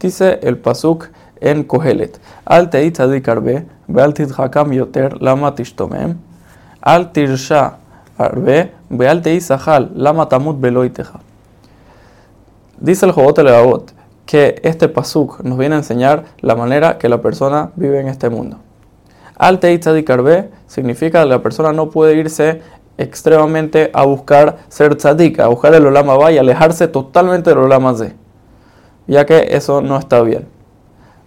Dice el Pasuk en Kohelet. Al tzadik arbe, beal hakam yoter, lama tishtomem. Al tirsha arbe, beal teit sahal, lama tamut beloiteja. Dice el Jobot Levavot que este pasuk nos viene a enseñar la manera que la persona vive en este mundo. Al tzadik arbe significa que la persona no puede irse extremadamente a buscar ser tzadik, a buscar el olama y alejarse totalmente del olama ze, ya que eso no está bien.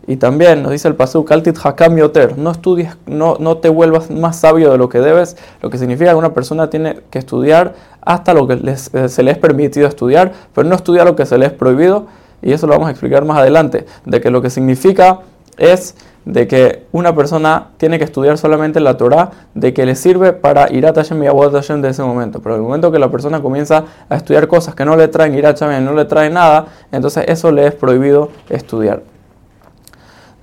Y también nos dice el pasuk, altit hakam no estudies, no, no te vuelvas más sabio de lo que debes, lo que significa que una persona tiene que estudiar hasta lo que eh, se le es permitido estudiar, pero no estudiar lo que se le es prohibido, y eso lo vamos a explicar más adelante, de que lo que significa es de que una persona tiene que estudiar solamente la Torah, de que le sirve para ir a Tashem y a Tashem de ese momento. Pero el momento que la persona comienza a estudiar cosas que no le traen ir a y no le traen nada, entonces eso le es prohibido estudiar.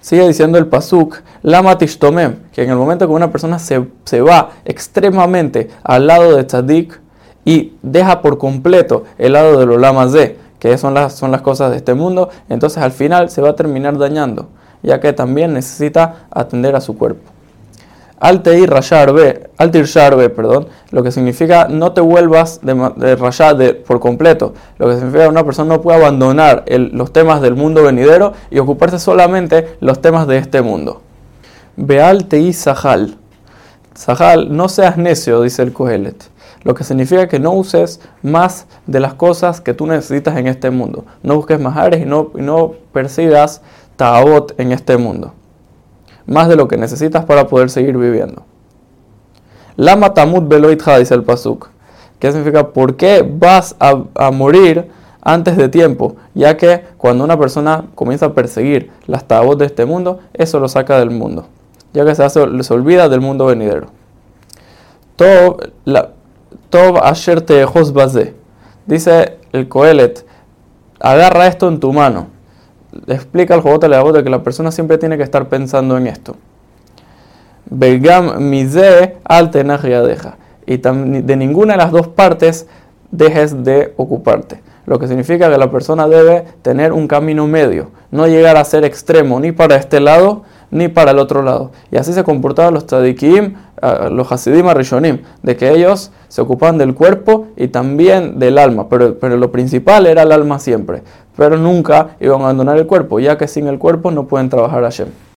Sigue diciendo el Pasuk, Lama Tishtomem, que en el momento que una persona se, se va extremadamente al lado de Tzadik y deja por completo el lado de los Lamas de, que son las, son las cosas de este mundo, entonces al final se va a terminar dañando ya que también necesita atender a su cuerpo. Alteir rayarbe, altir sharbe, perdón, lo que significa no te vuelvas de, de rayar de, por completo, lo que significa que una persona no puede abandonar los temas del mundo venidero y ocuparse solamente los temas de este mundo. Beal tei sahal. Sahal, no seas necio, dice el Kohelet. Lo que significa que no uses más de las cosas que tú necesitas en este mundo. No busques más áreas y no, y no persigas ta'abot en este mundo. Más de lo que necesitas para poder seguir viviendo. Lama tamut beloitha, dice el pasuk. ¿Qué significa? ¿Por qué vas a, morir antes de tiempo? Ya que cuando una persona comienza a perseguir las ta'abot de este mundo, eso lo saca del mundo. Ya que se, hace, olvida del mundo venidero. Tov asher te Dice el Coelet, agarra esto en tu mano explica el juego de que la persona siempre tiene que estar pensando en esto. Begam mize deja. Y de ninguna de las dos partes dejes de ocuparte. Lo que significa que la persona debe tener un camino medio, no llegar a ser extremo ni para este lado ni para el otro lado. Y así se comportaban los tzadikim, los hasidim arishonim, de que ellos se ocupaban del cuerpo y también del alma, pero, pero lo principal era el alma siempre, pero nunca iban a abandonar el cuerpo, ya que sin el cuerpo no pueden trabajar Hashem.